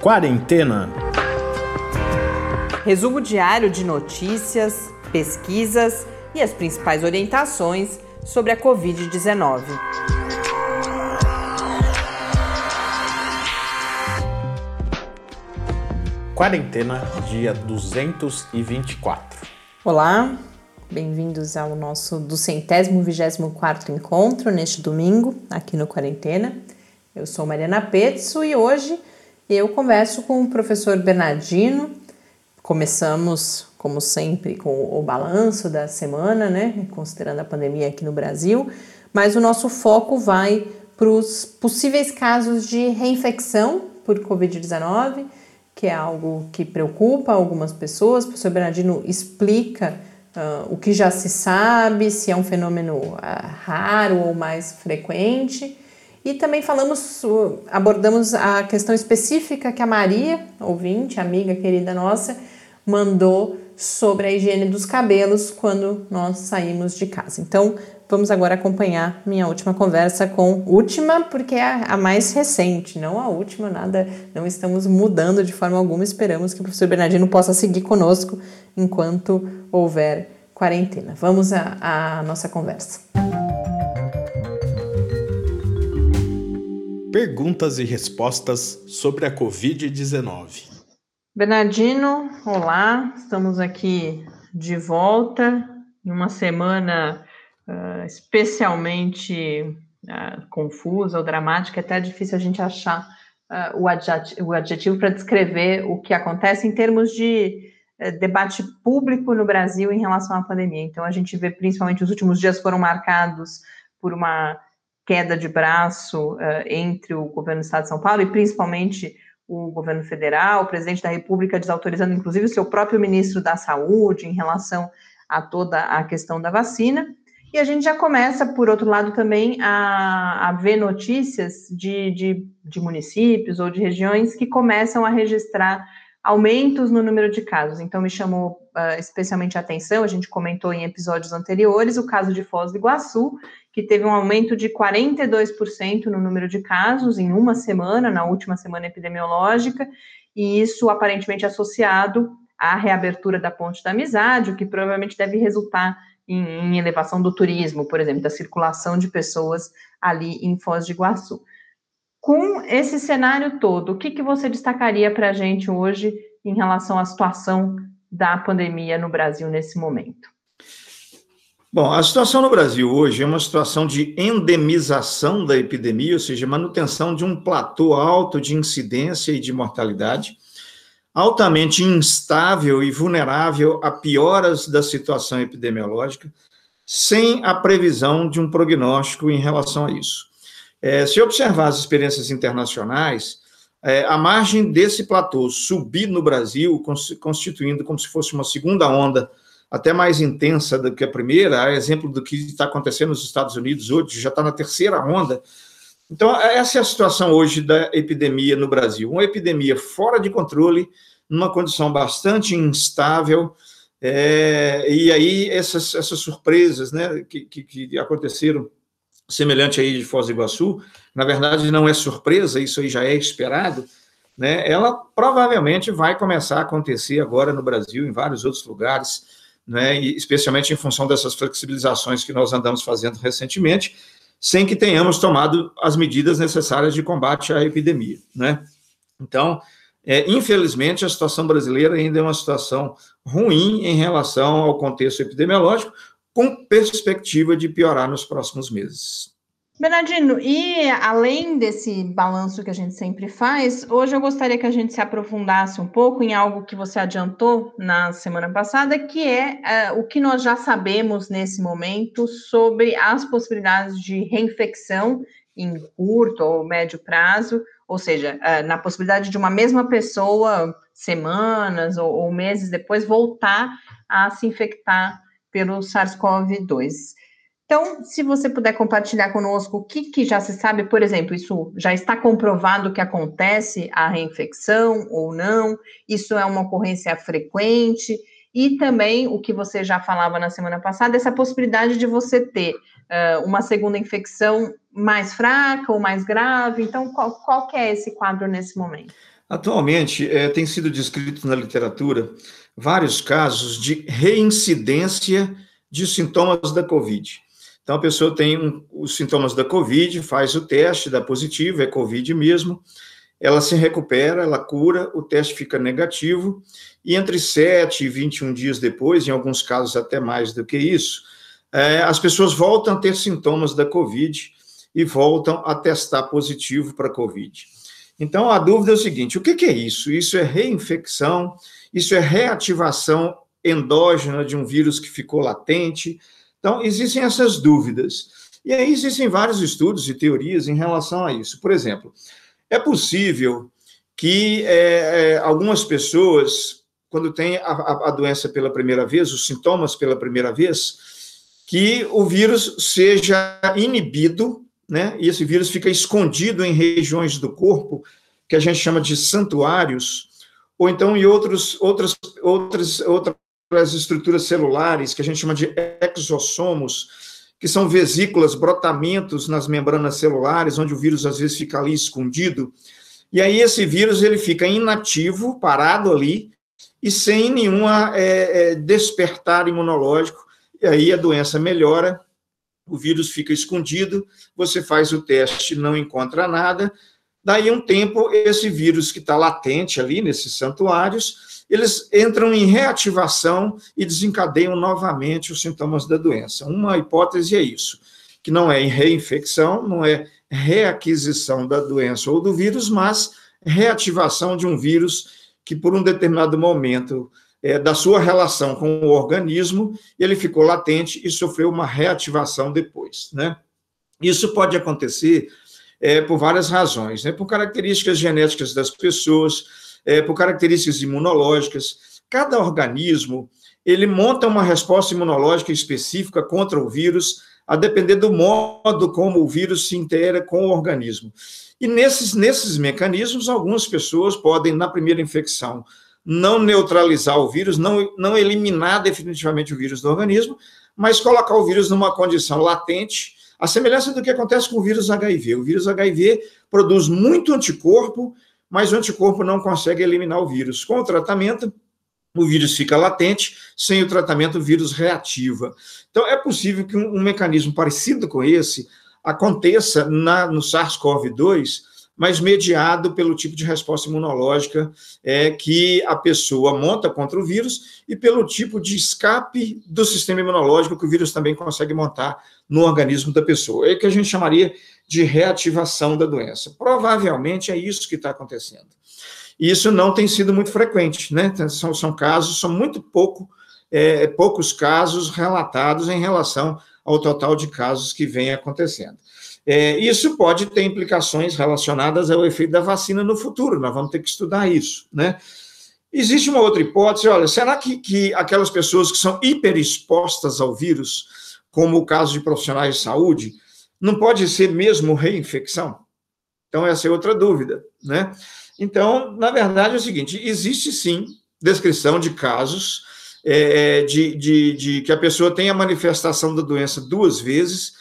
Quarentena. Resumo diário de notícias, pesquisas e as principais orientações sobre a Covid-19. Quarentena, dia 224. Olá, bem-vindos ao nosso do centésimo vigésimo quarto encontro neste domingo, aqui no Quarentena. Eu sou Mariana Petzo e hoje eu converso com o professor Bernardino. Começamos, como sempre, com o balanço da semana, né? Considerando a pandemia aqui no Brasil, mas o nosso foco vai para os possíveis casos de reinfecção por Covid-19, que é algo que preocupa algumas pessoas. O professor Bernardino explica uh, o que já se sabe, se é um fenômeno uh, raro ou mais frequente e também falamos, abordamos a questão específica que a Maria, ouvinte, amiga querida nossa, mandou sobre a higiene dos cabelos quando nós saímos de casa. Então, vamos agora acompanhar minha última conversa com última, porque é a, mais recente, não a última, nada, não estamos mudando de forma alguma. Esperamos que o professor Bernardino possa seguir conosco enquanto houver quarentena. Vamos à nossa conversa. Perguntas e respostas sobre a Covid-19. Bernardino, olá, estamos aqui de volta em uma semana uh, especialmente uh, confusa ou dramática, até difícil a gente achar uh, o, o adjetivo para descrever o que acontece em termos de debate público no Brasil em relação à pandemia. Então, a gente vê principalmente os últimos dias foram marcados por uma queda de braço uh, entre o governo do Estado de São Paulo e principalmente o governo federal, o presidente da República desautorizando inclusive o seu próprio ministro da Saúde em relação a toda a questão da vacina. E a gente já começa, por outro lado, também a, a ver notícias de, de, de municípios ou de regiões que começam a registrar aumentos no número de casos. Então, me chamou uh, especialmente atenção, a gente comentou em episódios anteriores, o caso de Foz do Iguaçu, que teve um aumento de 42% no número de casos em uma semana, na última semana epidemiológica, e isso aparentemente associado à reabertura da Ponte da Amizade, o que provavelmente deve resultar em, em elevação do turismo, por exemplo, da circulação de pessoas ali em Foz do Iguaçu. Com esse cenário todo, o que, que você destacaria para a gente hoje em relação à situação da pandemia no Brasil nesse momento? Bom, a situação no Brasil hoje é uma situação de endemização da epidemia, ou seja, manutenção de um platô alto de incidência e de mortalidade, altamente instável e vulnerável a pioras da situação epidemiológica, sem a previsão de um prognóstico em relação a isso. É, se observar as experiências internacionais, é, a margem desse platô subir no Brasil, constituindo como se fosse uma segunda onda até mais intensa do que a primeira, a exemplo do que está acontecendo nos Estados Unidos hoje, já está na terceira onda. Então, essa é a situação hoje da epidemia no Brasil. Uma epidemia fora de controle, numa condição bastante instável, é, e aí essas, essas surpresas né, que, que, que, aconteceram, semelhante aí de Foz do Iguaçu, na verdade não é surpresa, isso aí já é esperado, né, ela provavelmente vai começar a acontecer agora no Brasil, em vários outros lugares, né, e especialmente em função dessas flexibilizações que nós andamos fazendo recentemente, sem que tenhamos tomado as medidas necessárias de combate à epidemia. Né? Então, é, infelizmente, a situação brasileira ainda é uma situação ruim em relação ao contexto epidemiológico, com perspectiva de piorar nos próximos meses. Bernardino, e além desse balanço que a gente sempre faz, hoje eu gostaria que a gente se aprofundasse um pouco em algo que você adiantou na semana passada, que é uh, o que nós já sabemos nesse momento sobre as possibilidades de reinfecção em curto ou médio prazo, ou seja, uh, na possibilidade de uma mesma pessoa, semanas ou, ou meses depois, voltar a se infectar pelo SARS-CoV-2. Então, se você puder compartilhar conosco o que, que, já se sabe, por exemplo, isso já está comprovado que acontece a reinfecção ou não, isso é uma ocorrência frequente, e também o que você já falava na semana passada, essa possibilidade de você ter uh, uma segunda infecção mais fraca ou mais grave. Então, qual, qual é esse quadro nesse momento? Atualmente, é, tem sido descrito na literatura vários casos de reincidência de sintomas da Covid. Então, a pessoa tem um, os sintomas da Covid, faz o teste, dá positivo, é Covid mesmo, ela se recupera, ela cura, o teste fica negativo, e entre 7 e 21 dias depois, em alguns casos até mais do que isso, é, as pessoas voltam a ter sintomas da Covid e voltam a testar positivo para Covid. Então, a dúvida é o seguinte: o que, que é isso? Isso é reinfecção? Isso é reativação endógena de um vírus que ficou latente? Então, existem essas dúvidas. E aí existem vários estudos e teorias em relação a isso. Por exemplo, é possível que é, é, algumas pessoas, quando têm a, a, doença pela primeira vez, os sintomas pela primeira vez, que o vírus seja inibido, né? E esse vírus fica escondido em regiões do corpo que a gente chama de santuários, ou então em outros, outras, outras, outras estruturas celulares que a gente chama de exossomos, que são vesículas, brotamentos nas membranas celulares, onde o vírus às vezes fica ali escondido. E aí esse vírus ele fica inativo, parado ali, e sem nenhuma é, é, despertar imunológico. E aí a doença melhora, o vírus fica escondido, você faz o teste, não encontra nada. Daí um tempo, esse vírus que está latente ali nesses santuários, eles entram em reativação e desencadeiam novamente os sintomas da doença. Uma hipótese é isso, que não é reinfecção, não é reaquisição da doença ou do vírus, mas reativação de um vírus que, por um determinado momento é, da sua relação com o organismo, ele ficou latente e sofreu uma reativação depois, né? Isso pode acontecer é, por várias razões, né? Por características genéticas das pessoas, é, por características imunológicas. Cada organismo ele monta uma resposta imunológica específica contra o vírus, a depender do modo como o vírus se integra com o organismo. E nesses, nesses mecanismos, algumas pessoas podem, na primeira infecção, não neutralizar o vírus, não, não eliminar definitivamente o vírus do organismo, mas colocar o vírus numa condição latente, a semelhança do que acontece com o vírus HIV. O vírus HIV produz muito anticorpo mas o anticorpo não consegue eliminar o vírus. Com o tratamento, o vírus fica latente, sem o tratamento, o vírus reativa. Então, é possível que um, um mecanismo parecido com esse aconteça na, no SARS-CoV-2, mas mediado pelo tipo de resposta imunológica é, que a pessoa monta contra o vírus e pelo tipo de escape do sistema imunológico que o vírus também consegue montar no organismo da pessoa. É o que a gente chamaria de reativação da doença. Provavelmente é isso que está acontecendo. E isso não tem sido muito frequente, né? São, são casos, são muito pouco, é, poucos casos relatados em relação ao total de casos que vem acontecendo. É, isso pode ter implicações relacionadas ao efeito da vacina no futuro, nós vamos ter que estudar isso, né? Existe uma outra hipótese, olha, será que, que aquelas pessoas que são hiperexpostas ao vírus, como o caso de profissionais de saúde, não pode ser mesmo reinfecção? Então, essa é outra dúvida, né? Então, na verdade, é o seguinte: existe sim descrição de casos é, de, de, de, que a pessoa tem a manifestação da doença duas vezes,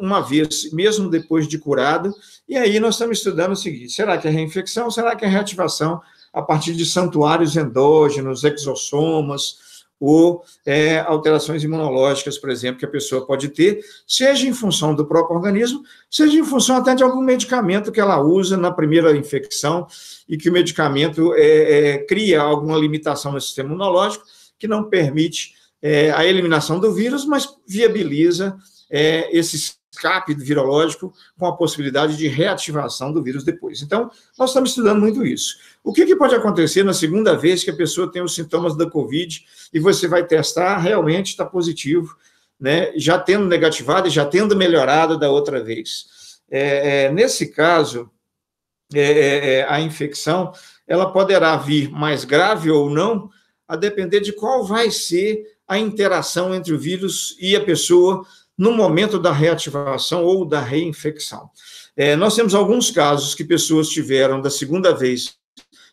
uma vez, mesmo depois de curado, e aí nós estamos estudando o seguinte: será que é reinfecção? Será que é reativação a partir de santuários endógenos, exossomas? ou é, alterações imunológicas, por exemplo, que a pessoa pode ter, seja em função do próprio organismo, seja em função até de algum medicamento que ela usa na primeira infecção e que o medicamento é, é, cria alguma limitação no sistema imunológico que não permite é, a eliminação do vírus, mas viabiliza é, esse escape virológico com a possibilidade de reativação do vírus depois. Então, nós estamos estudando muito isso. O que, que, pode acontecer na segunda vez que a pessoa tem os sintomas da Covid e você vai testar, realmente está positivo, né? Já tendo negativado e já tendo melhorado da outra vez. É, é, nesse caso, é, é, é a infecção ela poderá vir mais grave ou não, a depender de qual vai ser a interação entre o vírus e a pessoa no momento da reativação ou da reinfecção. É, nós temos alguns casos que pessoas tiveram da segunda vez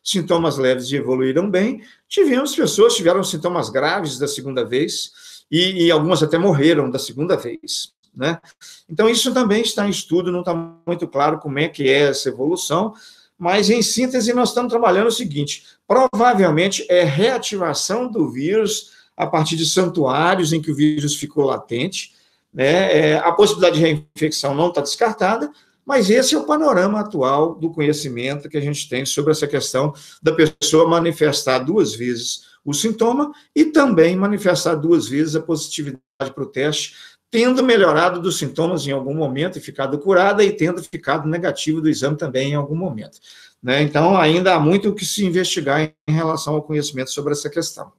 sintomas leves e evoluíram bem, tivemos pessoas que tiveram sintomas graves da segunda vez e, e algumas até morreram da segunda vez. Né? Então, isso também está em estudo, não está muito claro como é que é essa evolução, mas em síntese nós estamos trabalhando o seguinte: provavelmente é reativação do vírus a partir de santuários em que o vírus ficou latente. Né? É, a possibilidade de reinfecção não está descartada, mas esse é o panorama atual do conhecimento que a gente tem sobre essa questão da pessoa manifestar duas vezes o sintoma e também manifestar duas vezes a positividade para o teste, tendo melhorado dos sintomas em algum momento e ficado curada e tendo ficado negativo do exame também em algum momento. Né? Então, ainda há muito o que se investigar em relação ao conhecimento sobre essa questão.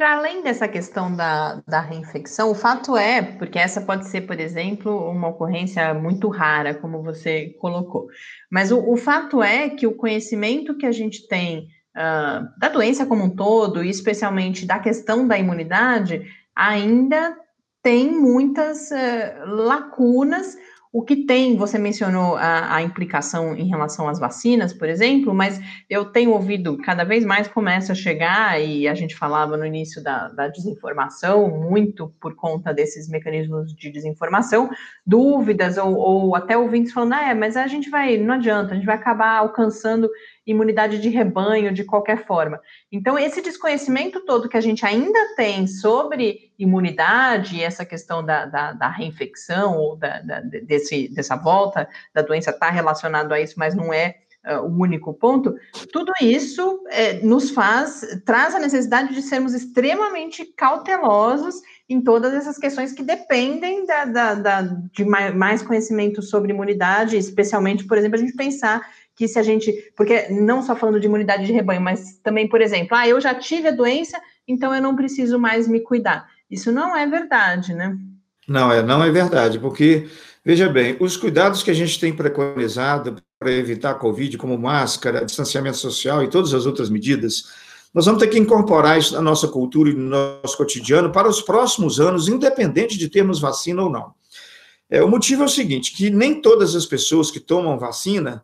Para além dessa questão da, da reinfecção, o fato é, porque essa pode ser, por exemplo, uma ocorrência muito rara, como você colocou, mas o, o fato é que o conhecimento que a gente tem uh, da doença como um todo, e especialmente da questão da imunidade, ainda tem muitas uh, lacunas o que tem, você mencionou a, a, implicação em relação às vacinas, por exemplo, mas eu tenho ouvido cada vez mais começa a chegar, e a gente falava no início da, da desinformação, muito por conta desses mecanismos de desinformação, dúvidas ou, ou até ouvintes falando, ah, é, mas a gente vai, não adianta, a gente vai acabar alcançando imunidade de rebanho de qualquer forma. Então, esse desconhecimento todo que a gente ainda tem sobre imunidade, essa questão da, da, da reinfecção, ou da, da, desse, dessa volta da doença está relacionado a isso, mas não é uh, o único ponto, tudo isso é, nos faz, traz a necessidade de sermos extremamente cautelosos em todas essas questões que dependem da, da, da, de mais conhecimento sobre imunidade, especialmente, por exemplo, a gente pensar que se a gente, porque não só falando de imunidade de rebanho, mas também, por exemplo, ah, eu já tive a doença, então eu não preciso mais me cuidar. Isso não é verdade, né? Não, é, não é verdade, porque, veja bem, os cuidados que a gente tem preconizado para evitar a Covid, como máscara, distanciamento social e todas as outras medidas, nós vamos ter que incorporar isso na nossa cultura e no nosso cotidiano para os próximos anos, independente de termos vacina ou não. É, o motivo é o seguinte, que nem todas as pessoas que tomam vacina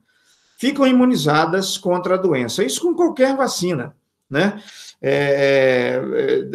ficam imunizadas contra a doença. Isso com qualquer vacina, né? É,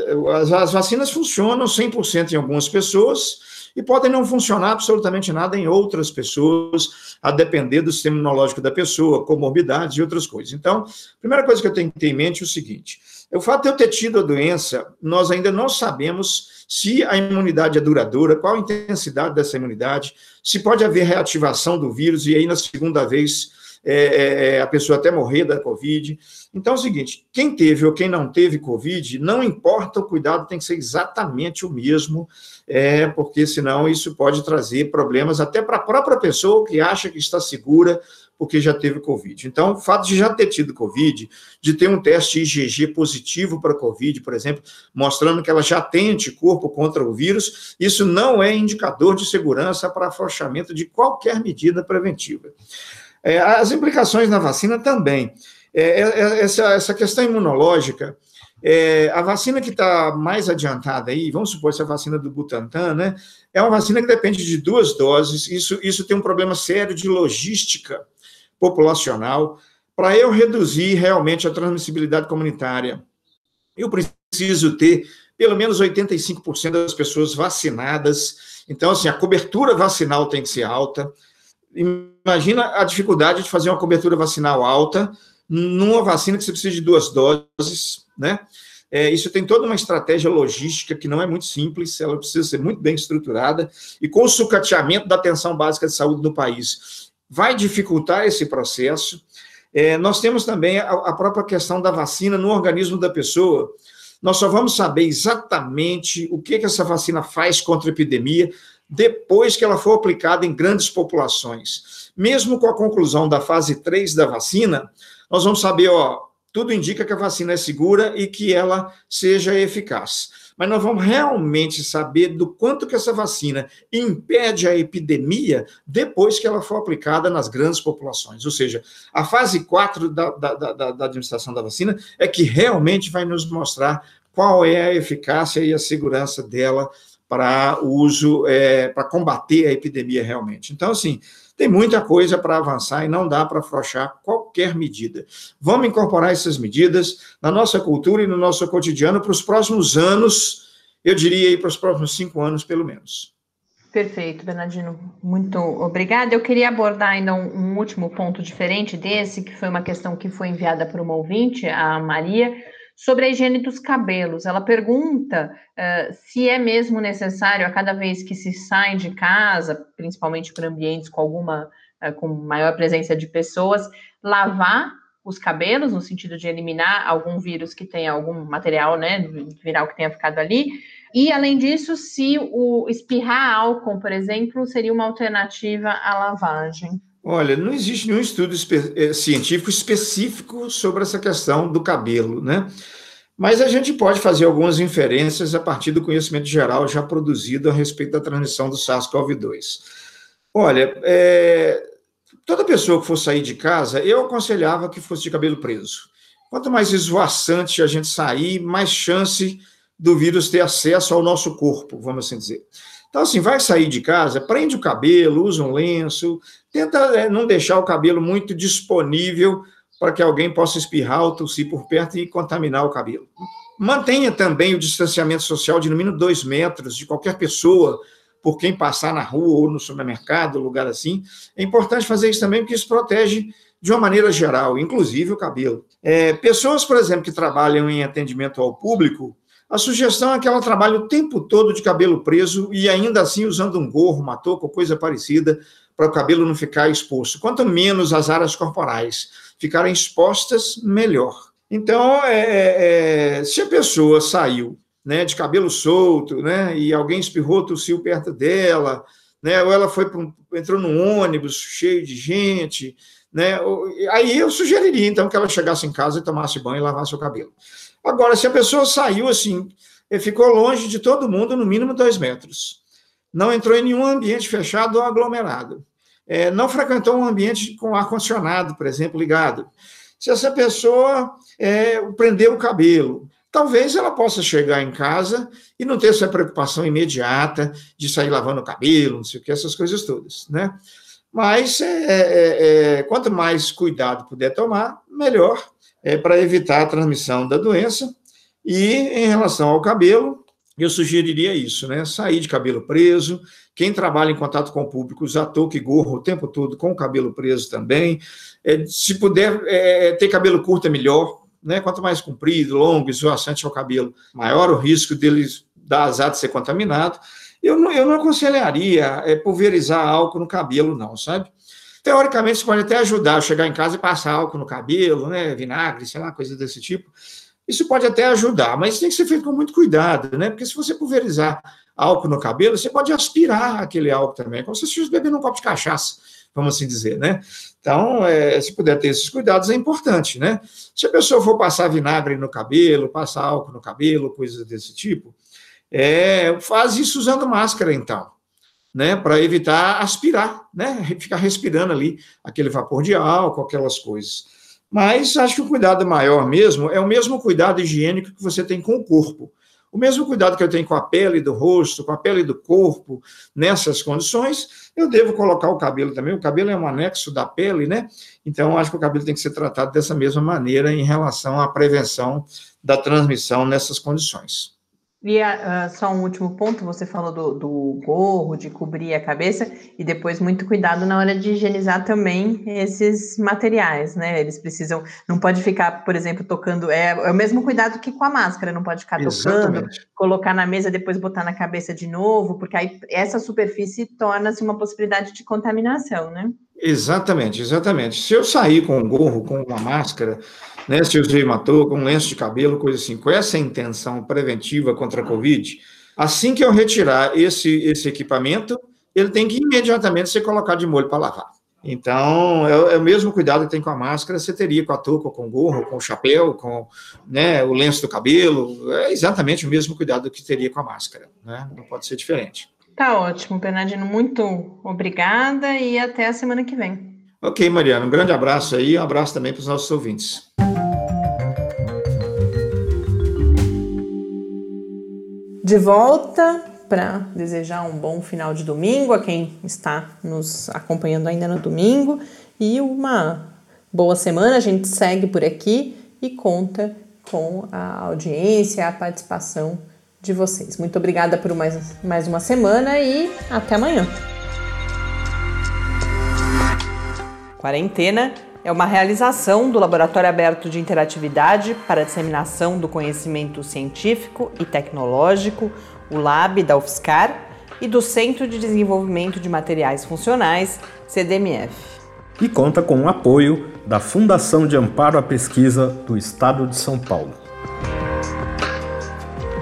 é as, as, vacinas funcionam 100% em algumas pessoas e podem não funcionar absolutamente nada em outras pessoas, a depender do sistema imunológico da pessoa, comorbidades e outras coisas. Então, a primeira coisa que eu tenho que ter em mente é o seguinte: o fato de eu ter tido a doença, nós ainda não sabemos se a imunidade é duradoura, qual a intensidade dessa imunidade, se pode haver reativação do vírus, e aí na segunda vez é, é, é, a pessoa até morrer da Covid. Então é o seguinte: quem teve ou quem não teve Covid, não importa, o cuidado tem que ser exatamente o mesmo, é, porque senão isso pode trazer problemas até para a própria pessoa que acha que está segura porque já teve Covid. Então, o fato de já ter tido Covid, de ter um teste IgG positivo para Covid, por exemplo, mostrando que ela já tem anticorpo contra o vírus, isso não é indicador de segurança para afrouxamento de qualquer medida preventiva. É, as implicações na vacina também. É, é, é essa, essa questão imunológica, é, a vacina que está mais adiantada aí, vamos supor essa vacina do Butantan, né? É uma vacina que depende de duas doses. Isso, isso tem um problema sério de logística populacional. Para eu reduzir realmente a transmissibilidade comunitária, eu preciso ter pelo menos 85% das pessoas vacinadas. Então, assim, a cobertura vacinal tem que ser alta imagina a dificuldade de fazer uma cobertura vacinal alta numa vacina que você precisa de duas doses, né? É, isso tem toda uma estratégia logística que não é muito simples, ela precisa ser muito bem estruturada, e com o sucateamento da atenção básica de saúde no país, vai dificultar esse processo. É, nós temos também a, a própria questão da vacina no organismo da pessoa. Nós só vamos saber exatamente o que, que essa vacina faz contra a epidemia depois que ela for aplicada em grandes populações. Mesmo com a conclusão da fase 3 da vacina, nós vamos saber, ó, tudo indica que a vacina é segura e que ela seja eficaz. Mas nós vamos realmente saber do quanto que essa vacina impede a epidemia depois que ela for aplicada nas grandes populações. Ou seja, a fase 4 da, da, da, da administração da vacina é que realmente vai nos mostrar qual é a eficácia e a segurança dela para uso, é, para combater a epidemia realmente. Então, assim, tem muita coisa para avançar e não dá para afrouxar qualquer medida. Vamos incorporar essas medidas na nossa cultura e no nosso cotidiano para os próximos anos, eu diria aí para os próximos cinco anos, pelo menos. Perfeito, Bernardino. Muito obrigada. Eu queria abordar ainda um, um, último ponto diferente desse, que foi uma questão que foi enviada por uma ouvinte, a Maria, sobre a higiene dos cabelos. Ela pergunta uh, se é mesmo necessário, a cada vez que se sai de casa, principalmente para ambientes com alguma, uh, com maior presença de pessoas, lavar os cabelos, no sentido de eliminar algum vírus que tenha algum material, né, viral que tenha ficado ali, e, além disso, se o espirrar álcool, por exemplo, seria uma alternativa à lavagem. Olha, não existe nenhum estudo espe eh, científico específico sobre essa questão do cabelo, né? Mas a gente pode fazer algumas inferências a partir do conhecimento geral já produzido a respeito da transmissão do SARS-CoV-2. Olha, é, toda pessoa que for sair de casa, eu aconselhava que fosse de cabelo preso. Quanto mais esvoaçante a gente sair, mais chance do vírus ter acesso ao nosso corpo, vamos assim dizer. Então, assim, vai sair de casa, prende o cabelo, usa um lenço, tenta é, não deixar o cabelo muito disponível para que alguém possa espirrar ou tossir por perto e contaminar o cabelo. Mantenha também o distanciamento social de no mínimo dois metros de qualquer pessoa, por quem passar na rua ou no supermercado, lugar assim. É importante fazer isso também, porque isso protege de uma maneira geral, inclusive o cabelo. É, pessoas, por exemplo, que trabalham em atendimento ao público, a sugestão é que ela trabalhe o tempo todo de cabelo preso e ainda assim usando um gorro, uma touca ou coisa parecida, para o cabelo não ficar exposto. Quanto menos as áreas corporais ficarem expostas, melhor. Então, é, é, é, se a pessoa saiu né, de cabelo solto, né, e alguém espirrou, tossiu perto dela, né, ou ela foi um, entrou num ônibus cheio de gente, né, aí eu sugeriria então que ela chegasse em casa e tomasse banho e lavasse o cabelo. Agora, se a pessoa saiu assim, ficou longe de todo mundo, no mínimo dois metros, não entrou em nenhum ambiente fechado ou aglomerado, é, não frequentou um ambiente com ar-condicionado, por exemplo, ligado. Se essa pessoa é, prendeu o cabelo, talvez ela possa chegar em casa e não ter essa preocupação imediata de sair lavando o cabelo, não sei o que, essas coisas todas, né? Mas é, é, é quanto mais cuidado puder tomar, melhor é, para evitar a transmissão da doença. E em relação ao cabelo, eu sugeriria isso, né? Sair de cabelo preso. Quem trabalha em contato com o público, usar touca e gorro o tempo todo com o cabelo preso também. É, se puder é, ter cabelo curto, é melhor. Né? Quanto mais comprido, longo, esvoaçante ao cabelo, maior o risco dele dar azar de ser contaminado. Eu não, eu não aconselharia é, pulverizar álcool no cabelo, não, sabe? Teoricamente, isso pode até ajudar a chegar em casa e passar álcool no cabelo, né, vinagre, sei lá, coisa desse tipo. Isso pode até ajudar, mas tem que ser feito com muito cuidado, né? Porque se você pulverizar álcool no cabelo, você pode aspirar aquele álcool também, como se você estivesse bebendo um copo de cachaça, vamos assim dizer, né? Então, é, se puder ter esses cuidados, é importante, né? Se a pessoa for passar vinagre no cabelo, passar álcool no cabelo, coisas desse tipo, é, faz isso usando máscara, então né, para evitar aspirar, né, ficar respirando ali aquele vapor de álcool, aquelas coisas. Mas acho que o cuidado maior mesmo é o mesmo cuidado higiênico que você tem com o corpo. O mesmo cuidado que eu tenho com a pele do rosto, com a pele do corpo, nessas condições, eu devo colocar o cabelo também. O cabelo é um anexo da pele, né? Então, acho que o cabelo tem que ser tratado dessa mesma maneira em relação à prevenção da transmissão nessas condições. E uh, só um último ponto, você falou do, do, gorro, de cobrir a cabeça, e depois muito cuidado na hora de higienizar também esses materiais, né? Eles precisam, não pode ficar, por exemplo, tocando, é, é o mesmo cuidado que com a máscara, não pode ficar Exatamente. tocando, colocar na mesa, depois botar na cabeça de novo, porque aí essa superfície torna-se uma possibilidade de contaminação, né? Exatamente, exatamente. Se eu sair com um gorro, com uma máscara, né, se eu usei uma touca, um lenço de cabelo, coisa assim, com essa intenção preventiva contra a Covid, assim que eu retirar esse, esse equipamento, ele tem que imediatamente ser colocado de molho para lavar. Então, é, é, o mesmo cuidado que tem com a máscara, você teria com a touca, com o gorro, com o chapéu, com né, o lenço do cabelo, é exatamente o mesmo cuidado que teria com a máscara, né? não pode ser diferente. Tá ótimo, Bernardino. Muito obrigada e até a semana que vem. Ok, Mariana. Um grande abraço aí. Um abraço também para os nossos ouvintes. De volta para desejar um bom final de domingo a quem está nos acompanhando ainda no domingo e uma boa semana. A gente segue por aqui e conta com a audiência, a participação de vocês. Muito obrigada por mais, mais uma semana e até amanhã. Quarentena é uma realização do Laboratório Aberto de Interatividade para a Disseminação do Conhecimento Científico e Tecnológico, o LAB da UFSCar, e do Centro de Desenvolvimento de Materiais Funcionais, CDMF. E conta com o apoio da Fundação de Amparo à Pesquisa do Estado de São Paulo.